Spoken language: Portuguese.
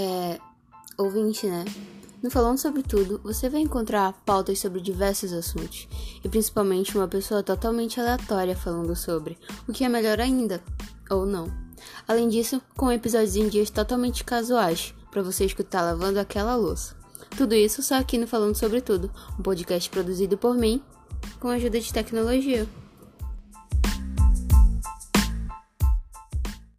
é, ouvinte, né? No Falando Sobre Tudo, você vai encontrar pautas sobre diversos assuntos, e principalmente uma pessoa totalmente aleatória falando sobre, o que é melhor ainda, ou não. Além disso, com episódios em dias totalmente casuais, para você escutar lavando aquela louça. Tudo isso só aqui no Falando Sobre Tudo, um podcast produzido por mim, com a ajuda de tecnologia.